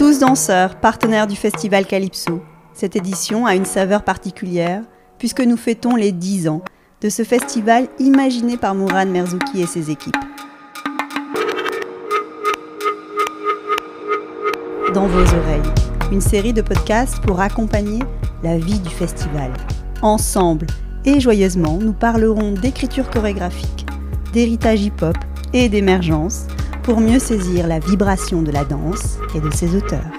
Tous danseurs, partenaires du festival Calypso. Cette édition a une saveur particulière puisque nous fêtons les 10 ans de ce festival imaginé par Mourad Merzouki et ses équipes. Dans vos oreilles, une série de podcasts pour accompagner la vie du festival. Ensemble et joyeusement, nous parlerons d'écriture chorégraphique, d'héritage hip-hop et d'émergence pour mieux saisir la vibration de la danse et de ses auteurs.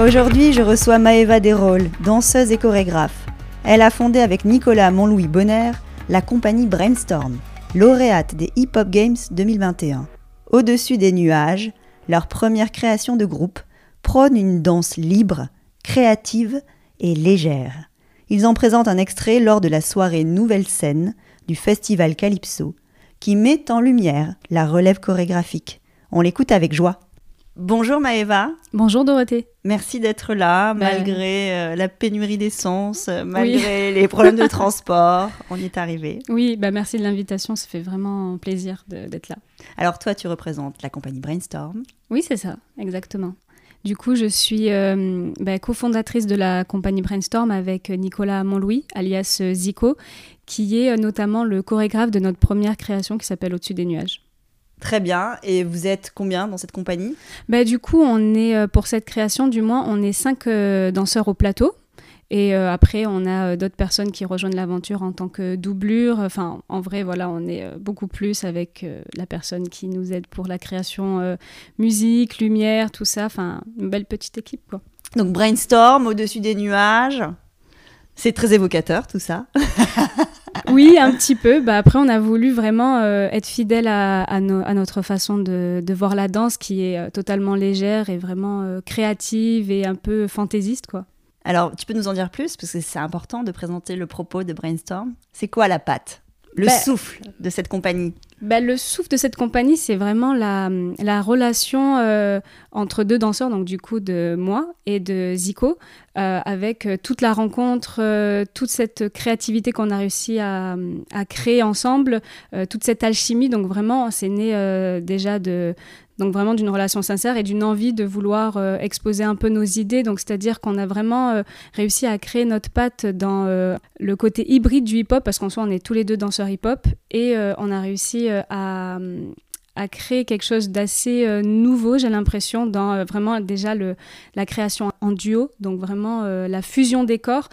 Aujourd'hui, je reçois Maëva Desrolles, danseuse et chorégraphe. Elle a fondé avec Nicolas Montlouis Bonner la compagnie Brainstorm, lauréate des Hip Hop Games 2021. Au-dessus des nuages, leur première création de groupe prône une danse libre, créative et légère. Ils en présentent un extrait lors de la soirée Nouvelle Scène du festival Calypso, qui met en lumière la relève chorégraphique. On l'écoute avec joie. Bonjour Maëva. Bonjour Dorothée. Merci d'être là, bah, malgré euh, la pénurie d'essence, euh, malgré les problèmes de transport. On y est arrivé. Oui, bah merci de l'invitation. Ça fait vraiment plaisir d'être là. Alors toi, tu représentes la compagnie Brainstorm. Oui, c'est ça, exactement. Du coup, je suis euh, bah, cofondatrice de la compagnie Brainstorm avec Nicolas Montlouis, alias Zico, qui est notamment le chorégraphe de notre première création qui s'appelle Au-dessus des nuages. Très bien. Et vous êtes combien dans cette compagnie? Bah, Du coup, on est, euh, pour cette création, du moins, on est cinq euh, danseurs au plateau. Et euh, après, on a d'autres personnes qui rejoignent l'aventure en tant que doublure. Enfin, en vrai, voilà, on est beaucoup plus avec la personne qui nous aide pour la création musique, lumière, tout ça. Enfin, une belle petite équipe, quoi. Donc, brainstorm au-dessus des nuages. C'est très évocateur, tout ça. oui, un petit peu. Bah, après, on a voulu vraiment euh, être fidèle à, notre façon de, voir la danse, qui est euh, totalement légère et vraiment euh, créative et un peu fantaisiste, quoi. Alors, tu peux nous en dire plus, parce que c'est important de présenter le propos de Brainstorm. C'est quoi la patte? Le bah, souffle de cette compagnie? bah, Le souffle de cette compagnie, c'est vraiment la, la relation euh, entre deux danseurs, donc du coup de moi et de Zico, euh, avec euh, toute la rencontre, toute cette créativité qu'on a réussi à, à créer ensemble, toute cette alchimie. Donc vraiment, c'est né déjà de, donc vraiment d'une relation sincère et d'une envie de vouloir euh, exposer un peu nos idées. Donc c'est-à-dire qu'on a vraiment euh, réussi à créer notre patte dans euh, le côté hybride du hip-hop parce qu'en soi on est tous les deux danseurs hip-hop. Et on a réussi à, à, créer quelque chose d'assez nouveau, j'ai l'impression, dans vraiment déjà le, la création en duo, donc vraiment la fusion des corps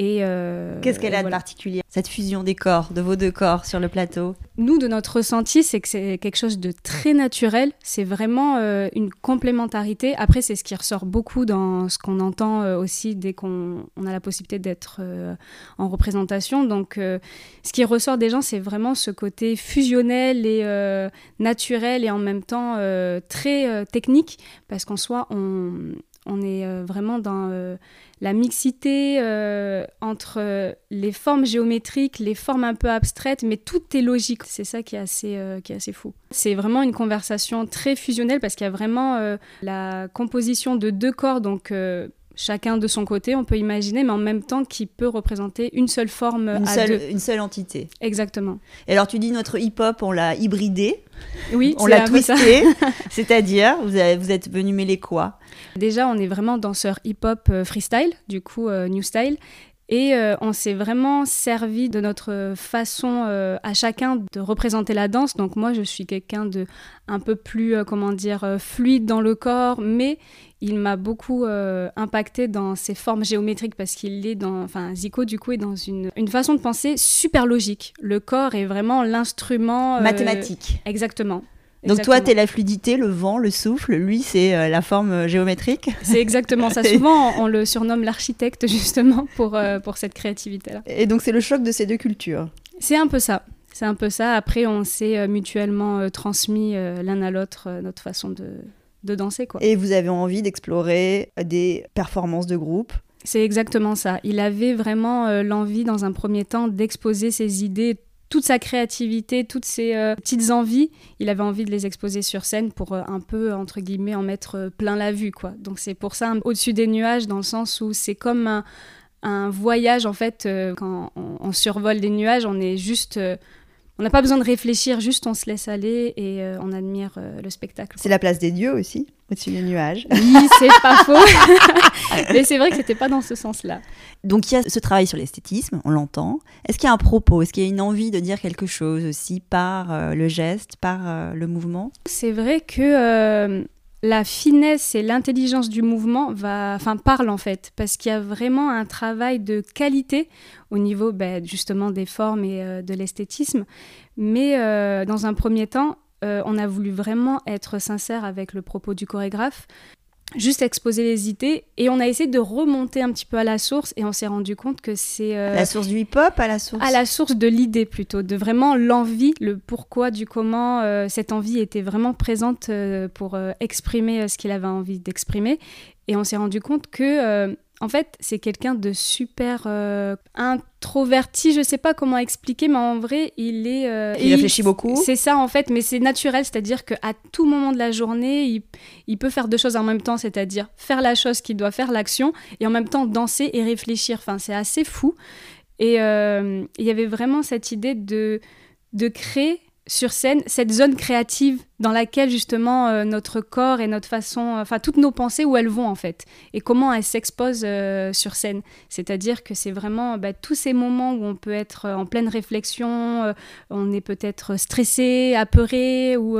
euh, Qu'est-ce qu'elle a de particulier, cette fusion des corps, de vos deux corps sur le plateau? Nous, de notre ressenti, c'est que c'est quelque chose de très naturel. C'est vraiment euh, une complémentarité. Après, c'est ce qui ressort beaucoup dans ce qu'on entend euh, aussi dès qu'on a la possibilité d'être en représentation. Donc, ce qui ressort des gens, c'est vraiment ce côté fusionnel et naturel et en même temps très technique, parce qu'en soi, on, on est vraiment dans la mixité euh, entre les formes géométriques, les formes un peu abstraites, mais tout est logique. C'est ça qui est assez, euh, fou. C'est vraiment une conversation très fusionnelle parce qu'il y a vraiment euh, la composition de deux corps, donc chacun de son côté, on peut imaginer, mais en même temps qui peut représenter une seule forme une seule, Une seule entité. Exactement. Et alors tu dis notre hip-hop, on l'a hybridé. Oui, on l'a twisté. C'est-à-dire, vous, vous êtes venu mêler quoi? Déjà, on est vraiment danseur hip-hop euh, freestyle, du coup euh, new style. Et euh, on s'est vraiment servi de notre façon à chacun de représenter la danse. Donc moi, je suis quelqu'un de un peu plus, comment dire, fluide dans le corps, mais il m'a beaucoup impacté dans ses formes géométriques parce qu'il est dans, enfin Zico du coup est dans une, une façon de penser super logique. Le corps est vraiment l'instrument mathématique. Exactement. Donc toi, tu es la fluidité, le vent, le souffle. Lui, c'est euh, la forme euh, géométrique. C'est exactement ça. Souvent, on, le surnomme l'architecte, justement, pour, euh, pour cette créativité-là. Et donc, c'est le choc de ces deux cultures. C'est un peu ça. C'est un peu ça. Après, on s'est mutuellement transmis l'un à l'autre notre façon de, de danser. Quoi. Et vous avez envie d'explorer des performances de groupe? C'est exactement ça. Il avait vraiment l'envie, dans un premier temps, d'exposer ses idées toute sa créativité, toutes ses euh, petites envies, il avait envie de les exposer sur scène pour euh, un peu, entre guillemets, en mettre euh, plein la vue. quoi. Donc c'est pour ça, au-dessus des nuages, dans le sens où c'est comme un, un voyage en fait. quand on, survole des nuages, on est juste on n'a pas besoin de réfléchir, juste on se laisse aller et euh, on admire euh, le spectacle. C'est la place des dieux aussi, au-dessus des nuages. Oui, c'est pas faux. Mais c'est vrai que c'était pas dans ce sens-là. Donc il y a ce travail sur l'esthétisme, on l'entend. Est-ce qu'il y a un propos? Est-ce qu'il y a une envie de dire quelque chose aussi par euh, le geste, par le mouvement? C'est vrai que la finesse et l'intelligence du mouvement va, enfin, parlent en fait, parce qu'il y a vraiment un travail de qualité au niveau ben, justement des formes et euh, de l'esthétisme. Mais euh, dans un premier temps, euh, on a voulu vraiment être sincère avec le propos du chorégraphe juste exposer les idées et on a essayé de remonter un petit peu à la source et on s'est rendu compte que c'est euh, la source du hip-hop à la source? à la source de l'idée plutôt de vraiment l'envie le pourquoi du comment euh, cette envie était vraiment présente euh, pour exprimer ce qu'il avait envie d'exprimer. Et on s'est rendu compte que en fait, c'est quelqu'un de super euh, introverti, je sais pas comment expliquer, mais en vrai, il est. Euh, il réfléchit beaucoup. C'est ça en fait, mais c'est naturel, c'est-à-dire qu'à tout moment de la journée, il, peut faire deux choses en même temps, c'est-à-dire faire la chose qu'il doit faire, l'action, et en même temps danser et réfléchir. Enfin, c'est assez fou. Et euh, il y avait vraiment cette idée de, de créer sur scène cette zone créative dans laquelle justement euh, notre corps et notre façon, enfin toutes nos pensées où elles vont en fait et comment elles s'exposent euh, sur scène. C'est-à-dire que c'est vraiment bah, tous ces moments où on peut être en pleine réflexion, euh, on est peut-être stressé, apeuré ou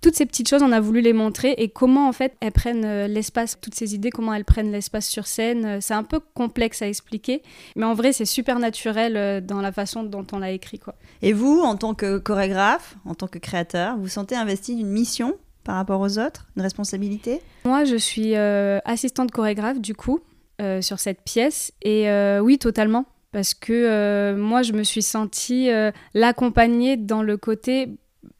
toutes ces petites choses, on a voulu les montrer et comment en fait elles prennent euh, l'espace, toutes ces idées, comment elles prennent l'espace sur scène. Euh, c'est un peu complexe à expliquer, mais en vrai c'est super naturel euh, dans la façon dont on l'a écrit. Quoi. Et vous, en tant que chorégraphe, en tant que créateur, vous sentez investi d'une mission par rapport aux autres, une responsabilité? Moi je suis assistante chorégraphe du coup sur cette pièce et oui totalement parce que moi je me suis sentie l'accompagner dans le côté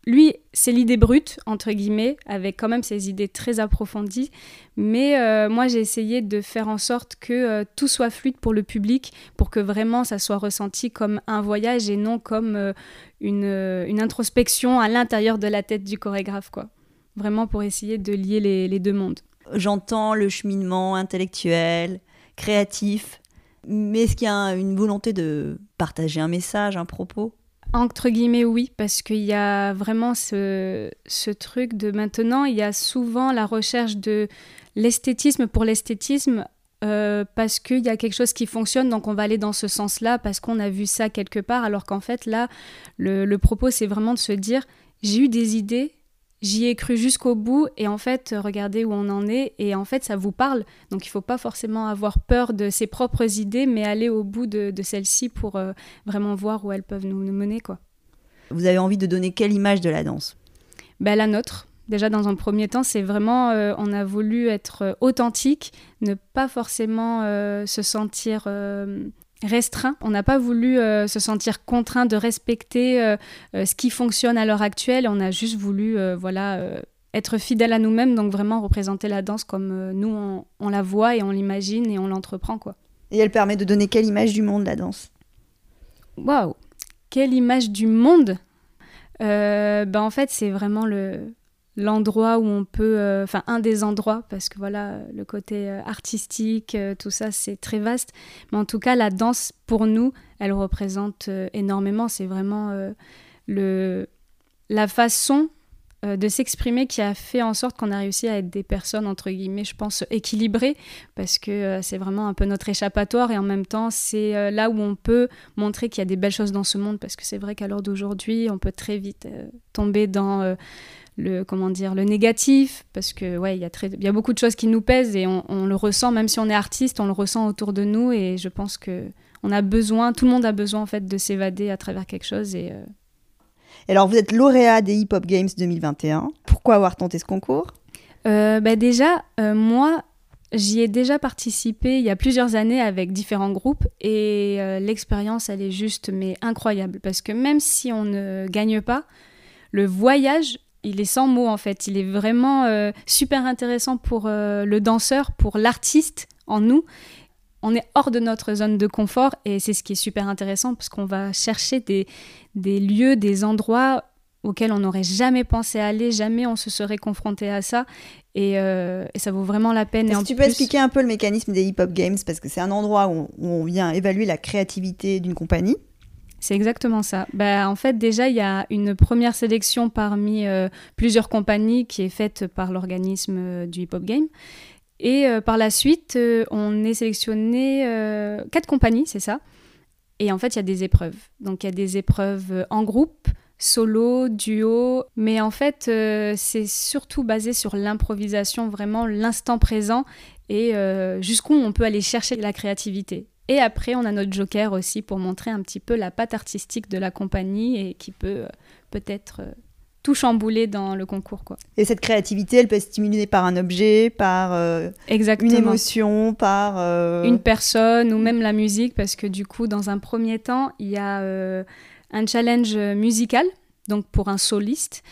lui, c'est l'idée brute, entre guillemets, avec quand même ses idées très approfondies. Mais euh, moi, j'ai essayé de faire en sorte que euh, tout soit fluide pour le public, pour que vraiment ça soit ressenti comme un voyage et non comme euh, une, introspection à l'intérieur de la tête du chorégraphe, quoi. Vraiment pour essayer de lier les, les deux mondes. J'entends le cheminement intellectuel, créatif, mais est-ce qu'il y a une volonté de partager un message, un propos? Entre guillemets, oui, parce qu'il y a vraiment ce, ce, truc de maintenant, il y a souvent la recherche de l'esthétisme pour l'esthétisme, euh, parce qu'il y a quelque chose qui fonctionne, donc on va aller dans ce sens-là, parce qu'on a vu ça quelque part, alors qu'en fait, là, le, le propos, c'est vraiment de se dire, j'ai eu des idées, j'y ai cru jusqu'au bout et en fait, regardez où on en est et en fait, ça vous parle. Donc, il ne faut pas forcément avoir peur de ses propres idées, mais aller au bout de, celles-ci pour euh, vraiment voir où elles peuvent nous, mener. quoi. Vous avez envie de donner quelle image de la danse? Ben, La nôtre. Déjà, dans un premier temps, c'est vraiment, euh, on a voulu être euh, authentique, ne pas forcément se sentir restreint. On n'a pas voulu euh, se sentir contraint de respecter euh, euh, ce qui fonctionne à l'heure actuelle. On a juste voulu, voilà, être fidèle à nous-mêmes, donc vraiment représenter la danse comme nous on, la voit et on l'imagine et on l'entreprend quoi. Et elle permet de donner quelle image du monde la danse? Waouh, quelle image du monde? Ben en fait c'est vraiment le l'endroit où on peut, euh, enfin un des endroits, parce que voilà, le côté euh, artistique, euh, tout ça, c'est très vaste. Mais en tout cas, la danse, pour nous, elle représente énormément. C'est vraiment le, la façon de s'exprimer qui a fait en sorte qu'on a réussi à être des personnes, entre guillemets, je pense, équilibrées, parce que c'est vraiment un peu notre échappatoire, et en même temps, c'est là où on peut montrer qu'il y a des belles choses dans ce monde, parce que c'est vrai qu'à l'heure d'aujourd'hui, on peut très vite tomber dans le comment dire le négatif parce que ouais il y a très il y a beaucoup de choses qui nous pèsent et on, le ressent même si on est artiste on le ressent autour de nous et je pense que on a besoin tout le monde a besoin en fait de s'évader à travers quelque chose et euh, alors vous êtes lauréat des Hip Hop Games 2021 pourquoi avoir tenté ce concours? Euh, bah déjà euh, moi J'y ai déjà participé il y a plusieurs années avec différents groupes et l'expérience elle est juste mais incroyable. Parce que même si on ne gagne pas, le voyage il est sans mots en fait. Il est vraiment euh, super intéressant pour euh, le danseur, pour l'artiste en nous. On est hors de notre zone de confort et c'est ce qui est super intéressant parce qu'on va chercher des, des lieux, des endroits auxquels on n'aurait jamais pensé aller, jamais on se serait confronté à ça. Et, ça vaut vraiment la peine. Que tu peux expliquer un peu le mécanisme des hip-hop games? Parce que c'est un endroit où on vient évaluer la créativité d'une compagnie. C'est exactement ça. Bah, en fait, déjà, il y a une première sélection parmi euh, plusieurs compagnies qui est faite par l'organisme euh, du Hip Hop Game. Et euh, par la suite, on est sélectionné quatre compagnies, c'est ça. Et en fait, il y a des épreuves. Donc, il y a des épreuves en groupe, solo, duo. Mais en fait, c'est surtout basé sur l'improvisation, vraiment l'instant présent et jusqu'où on peut aller chercher la créativité. Et après, on a notre joker aussi pour montrer un petit peu la patte artistique de la compagnie et qui peut euh, peut-être euh, tout chambouler dans le concours. Quoi. Et cette créativité, elle peut être stimulée par un objet, par euh, une émotion, par... Une personne ou même la musique, parce que du coup, dans un premier temps, il y a un challenge musical, donc pour un soliste.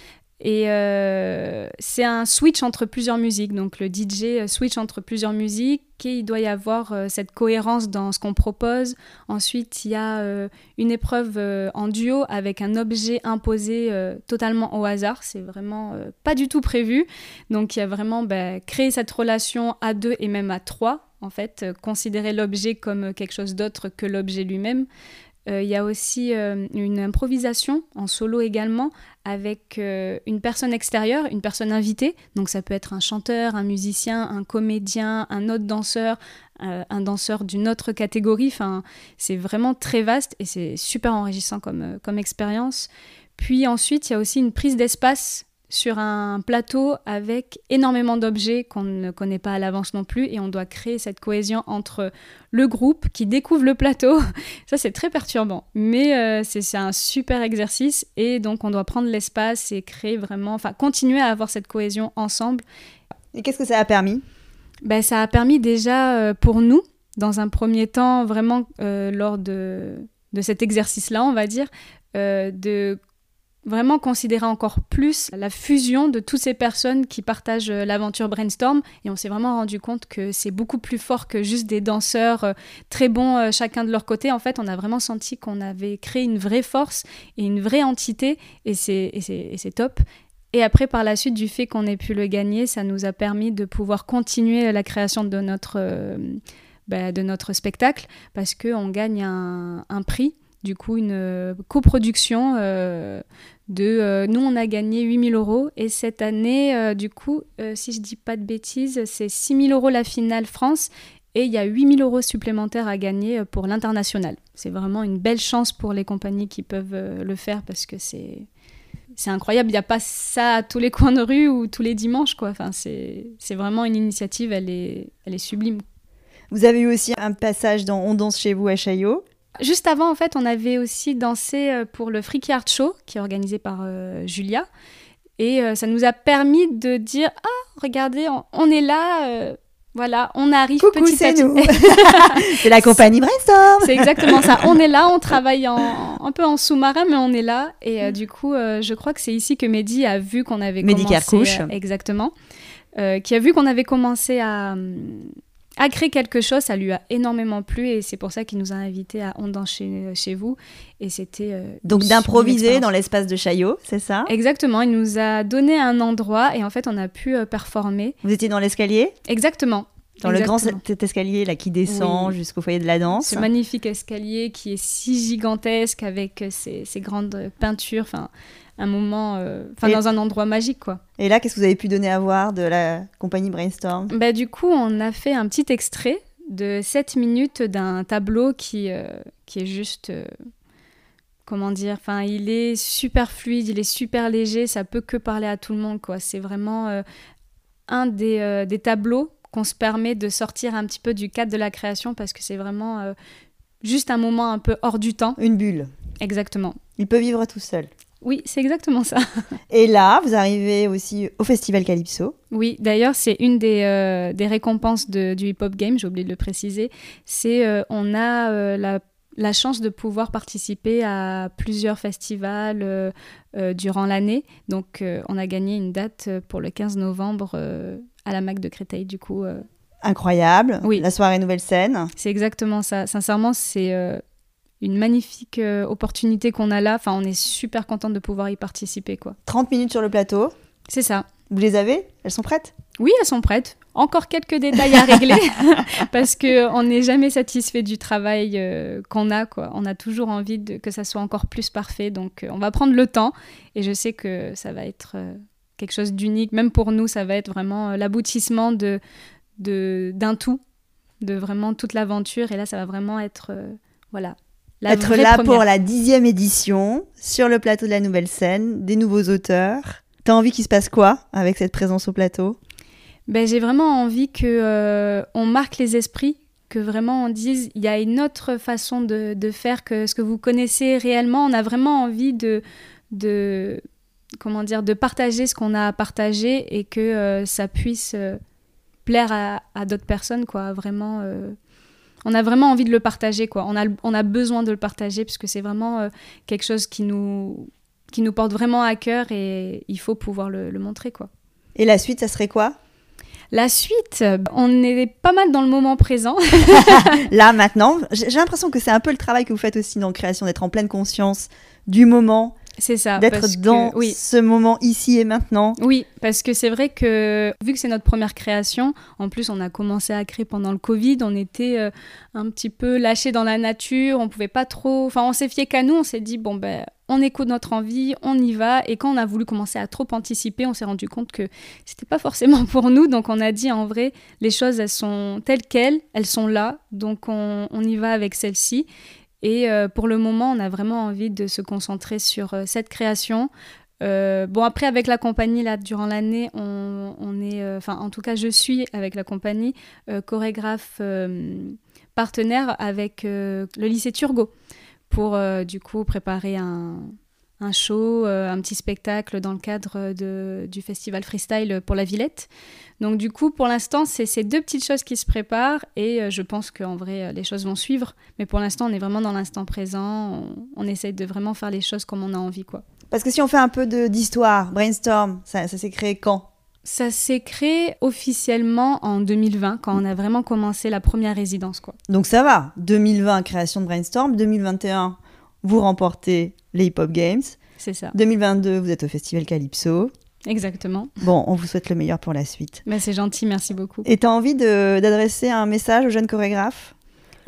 Et euh, c'est un switch entre plusieurs musiques. Donc le DJ euh, switch entre plusieurs musiques et il doit y avoir euh, cette cohérence dans ce qu'on propose. Ensuite, il y a une épreuve en duo avec un objet imposé totalement au hasard. C'est vraiment pas du tout prévu. Donc il y a vraiment bah, créer cette relation à deux et même à trois. En fait, considérer l'objet comme quelque chose d'autre que l'objet lui-même. Il y a aussi une improvisation en solo également avec euh, une personne extérieure, une personne invitée. Donc ça peut être un chanteur, un musicien, un comédien, un autre danseur, euh, un danseur d'une autre catégorie. Enfin, c'est vraiment très vaste et c'est super enrichissant comme, euh, comme expérience. Puis ensuite, il y a aussi une prise d'espace sur un plateau avec énormément d'objets qu'on ne connaît pas à l'avance non plus et on doit créer cette cohésion entre le groupe qui découvre le plateau. Ça c'est très perturbant, mais euh, c'est un super exercice et donc on doit prendre l'espace et créer vraiment, enfin continuer à avoir cette cohésion ensemble. Et qu'est-ce que ça a permis? Ben, Ça a permis déjà euh, pour nous, dans un premier temps, vraiment euh, lors de, de cet exercice-là, on va dire, de vraiment considérer encore plus la fusion de toutes ces personnes qui partagent euh, l'aventure Brainstorm. Et on s'est vraiment rendu compte que c'est beaucoup plus fort que juste des danseurs euh, très bons euh, chacun de leur côté. En fait, on a vraiment senti qu'on avait créé une vraie force et une vraie entité. Et c'est top. Et après, par la suite, du fait qu'on ait pu le gagner, ça nous a permis de pouvoir continuer la création de notre, bah, de notre spectacle parce qu'on gagne un, un prix du coup une coproduction de euh, nous on a gagné 8000 euros. Et cette année euh, du coup euh, si je dis pas de bêtises c'est 6000 euros la finale France. Et il y a 8000 euros supplémentaires à gagner pour l'international. C'est vraiment une belle chance pour les compagnies qui peuvent le faire parce que c'est c'est incroyable. Il n'y a pas ça à tous les coins de rue ou tous les dimanches quoi. Enfin c'est vraiment une initiative. Elle est elle est sublime. Vous avez eu aussi un passage dans On danse chez vous à Chaillot Juste avant, en fait, on avait aussi dansé euh, pour le Freaky Art Show, qui est organisé par euh, Julia. Et euh, ça nous a permis de dire Ah, regardez, on, est là, voilà, on arrive Coucou, petit à petit. c'est la compagnie Brainstorm. C'est exactement ça. On est là, on travaille en, un peu en sous-marin, mais on est là. Et du coup, je crois que c'est ici que Mehdi a vu qu'on avait Mehdi commencé. exactement. qui a vu qu'on avait commencé à, a créé quelque chose, ça lui a énormément plu et c'est pour ça qu'il nous a invités à Ondan chez, chez vous. Et c'était. Euh, Donc d'improviser dans l'espace de Chaillot, c'est ça? Exactement, il nous a donné un endroit et en fait on a pu euh, performer. Vous étiez dans l'escalier? Exactement. Dans le grand cet escalier là qui descend jusqu'au foyer de la danse. Ce magnifique escalier qui est si gigantesque avec ces, ces grandes peintures. Enfin, un moment, euh, enfin dans un endroit magique quoi. Et là, qu'est-ce que vous avez pu donner à voir de la compagnie Brainstorm? Bah, Du coup, on a fait un petit extrait de 7 minutes d'un tableau qui, euh, qui est juste... Euh, comment dire Enfin, il est super fluide, il est super léger, ça peut que parler à tout le monde quoi. C'est vraiment un des, des tableaux qu'on se permet de sortir un petit peu du cadre de la création parce que c'est vraiment juste un moment un peu hors du temps. Une bulle. Exactement. Il peut vivre tout seul. Oui, c'est exactement ça. Et là, vous arrivez aussi au Festival Calypso. Oui, d'ailleurs, c'est une des, euh, des récompenses de, du Hip Hop Game, j'ai oublié de le préciser. C'est euh, on a euh, la, la, chance de pouvoir participer à plusieurs festivals durant l'année. Donc, on a gagné une date pour le 15 novembre à la MAC de Créteil, du coup. Incroyable. Oui. La soirée Nouvelle Scène. C'est exactement ça. Sincèrement, c'est une magnifique euh, opportunité qu'on a là. Enfin, on est super contente de pouvoir y participer. quoi. 30 minutes sur le plateau. C'est ça. Vous les avez? Elles sont prêtes? Oui, elles sont prêtes. Encore quelques détails à régler parce que on n'est jamais satisfait du travail euh, qu'on a. Quoi. On a toujours envie de, que ça soit encore plus parfait. Donc, euh, on va prendre le temps et je sais que ça va être quelque chose d'unique. Même pour nous, ça va être vraiment l'aboutissement de, d'un tout, de vraiment toute l'aventure. Et là, ça va vraiment être voilà. La être là pour la dixième édition sur le plateau de la nouvelle scène, des nouveaux auteurs. T'as envie qu'il se passe quoi avec cette présence au plateau? Ben, J'ai vraiment envie que euh, on marque les esprits, que vraiment on dise il y a une autre façon de, de, faire que ce que vous connaissez réellement. On a vraiment envie de, de comment dire de partager ce qu'on a à partager et que euh, ça puisse euh, plaire à, à d'autres personnes quoi. Vraiment on a vraiment envie de le partager quoi. On a, on a besoin de le partager puisque c'est vraiment quelque chose qui nous qui nous porte vraiment à cœur et il faut pouvoir le, montrer quoi. Et la suite, ça serait quoi? La suite, on est pas mal dans le moment présent. Là, maintenant, j'ai l'impression que c'est un peu le travail que vous faites aussi dans la création, d'être en pleine conscience du moment c'est ça. D'être dans oui. ce moment ici et maintenant. Oui, parce que c'est vrai que vu que c'est notre première création, en plus on a commencé à créer pendant le Covid, on était euh, un petit peu lâchés dans la nature, on pouvait pas trop. Enfin, on s'est fié qu'à nous, on s'est dit bon ben on écoute notre envie, on y va. Et quand on a voulu commencer à trop anticiper, on s'est rendu compte que c'était pas forcément pour nous. Donc on a dit en vrai, les choses elles sont telles quelles, elles sont là, donc on, on y va avec celle-ci. Et euh, pour le moment, on a vraiment envie de se concentrer sur euh, cette création. Euh, bon, après, avec la compagnie, là, durant l'année, on, on, est, enfin, en tout cas, je suis avec la compagnie chorégraphe partenaire avec le lycée Turgot pour, du coup, préparer un, un show, un petit spectacle dans le cadre de, du festival freestyle pour la Villette. Donc du coup, pour l'instant, c'est ces deux petites choses qui se préparent et euh, je pense qu'en vrai, euh, les choses vont suivre. Mais pour l'instant, on est vraiment dans l'instant présent. On, essaye de vraiment faire les choses comme on a envie, quoi. Parce que si on fait un peu d'histoire, brainstorm, ça, s'est créé quand? Ça s'est créé officiellement en 2020, quand on a vraiment commencé la première résidence. Quoi. Donc ça va. 2020, création de Brainstorm. 2021, vous remportez les Hip Hop Games. C'est ça. 2022, vous êtes au Festival Calypso. Exactement. Bon, on vous souhaite le meilleur pour la suite. Mais c'est gentil, merci beaucoup. Et tu as envie d'adresser un message aux jeunes chorégraphes?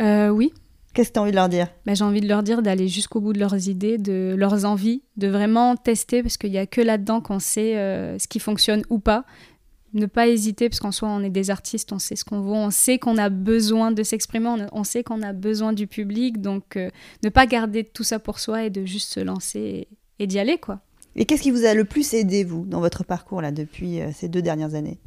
Euh, Oui. Qu'est-ce que tu as envie de leur dire? Bah, J'ai envie de leur dire d'aller jusqu'au bout de leurs idées, de leurs envies, de vraiment tester, parce qu'il n'y a que là-dedans qu'on sait euh, ce qui fonctionne ou pas. Ne pas hésiter, parce qu'en soi, on est des artistes, on sait ce qu'on veut, on sait qu'on a besoin de s'exprimer, on, sait qu'on a besoin du public, donc euh, ne pas garder tout ça pour soi et de juste se lancer et, et d'y aller, quoi. Et qu'est-ce qui vous a le plus aidé, vous, dans votre parcours là, depuis euh, ces deux dernières années?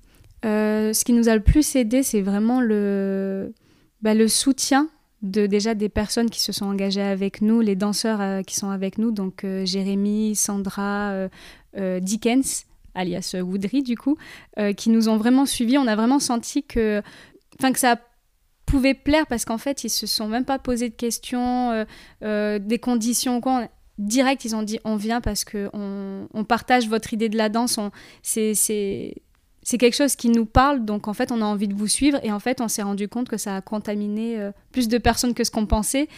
Euh, Ce qui nous a le plus aidé, c'est vraiment le, bah, le soutien de déjà des personnes qui se sont engagées avec nous, les danseurs qui sont avec nous, donc Jérémy, Sandra, Dickens, alias Woodry du coup, qui nous ont vraiment suivis. On a vraiment senti que, que ça pouvait plaire parce qu'en fait, ils se sont même pas posé de questions, des conditions quoi direct, ils ont dit on vient parce que on, partage votre idée de la danse. C'est c'est quelque chose qui nous parle, donc en fait on a envie de vous suivre et en fait on s'est rendu compte que ça a contaminé euh, plus de personnes que ce qu'on pensait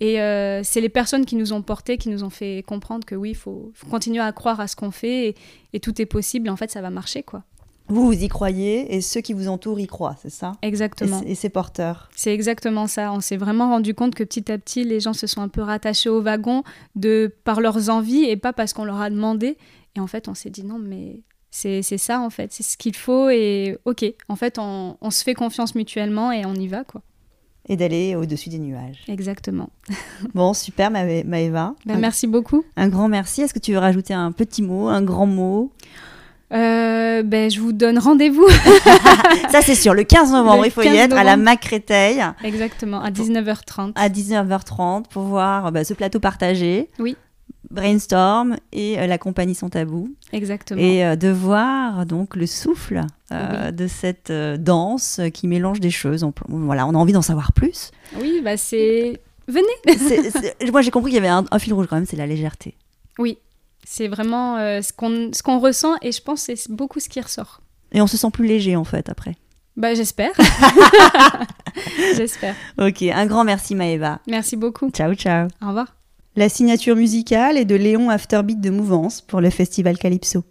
et euh, c'est les personnes qui nous ont portés, qui nous ont fait comprendre que oui, il faut, continuer à croire à ce qu'on fait et, et, tout est possible et en fait ça va marcher quoi. Vous, vous y croyez et ceux qui vous entourent y croient, c'est ça? Exactement. Et c'est porteur. C'est exactement ça. On s'est vraiment rendu compte que petit à petit, les gens se sont un peu rattachés au wagon de, par leurs envies et pas parce qu'on leur a demandé. Et en fait, on s'est dit non, mais c'est ça en fait, c'est ce qu'il faut et ok, en fait, on, on, se fait confiance mutuellement et on y va quoi. Et d'aller au-dessus des nuages. Exactement. bon, super Maëva. Ben, merci beaucoup. Un grand merci. Est-ce que tu veux rajouter un petit mot, un grand mot? Euh, ben, je vous donne rendez-vous. ça, c'est sûr. Le 15 novembre, il faut y être à la Macréteil. Exactement, à 19h30. À 19h30 pour voir bah, ce plateau partagé. Oui. Brainstorm et euh, la compagnie Sans Tabou. Exactement. Et euh, de voir donc le souffle de cette danse qui mélange des choses. On, voilà, on a envie d'en savoir plus. Oui, bah c'est. Venez. Moi, j'ai compris qu'il y avait un, un fil rouge quand même, c'est la légèreté. Oui, c'est vraiment euh, ce qu'on ce qu'on ressent et je pense que c'est beaucoup ce qui ressort. Et on se sent plus léger en fait après. Bah j'espère. j'espère. Ok, un grand merci Maëva. Merci beaucoup. Ciao ciao. Au revoir. La signature musicale est de Léon Afterbeat de Mouvance pour le festival Calypso.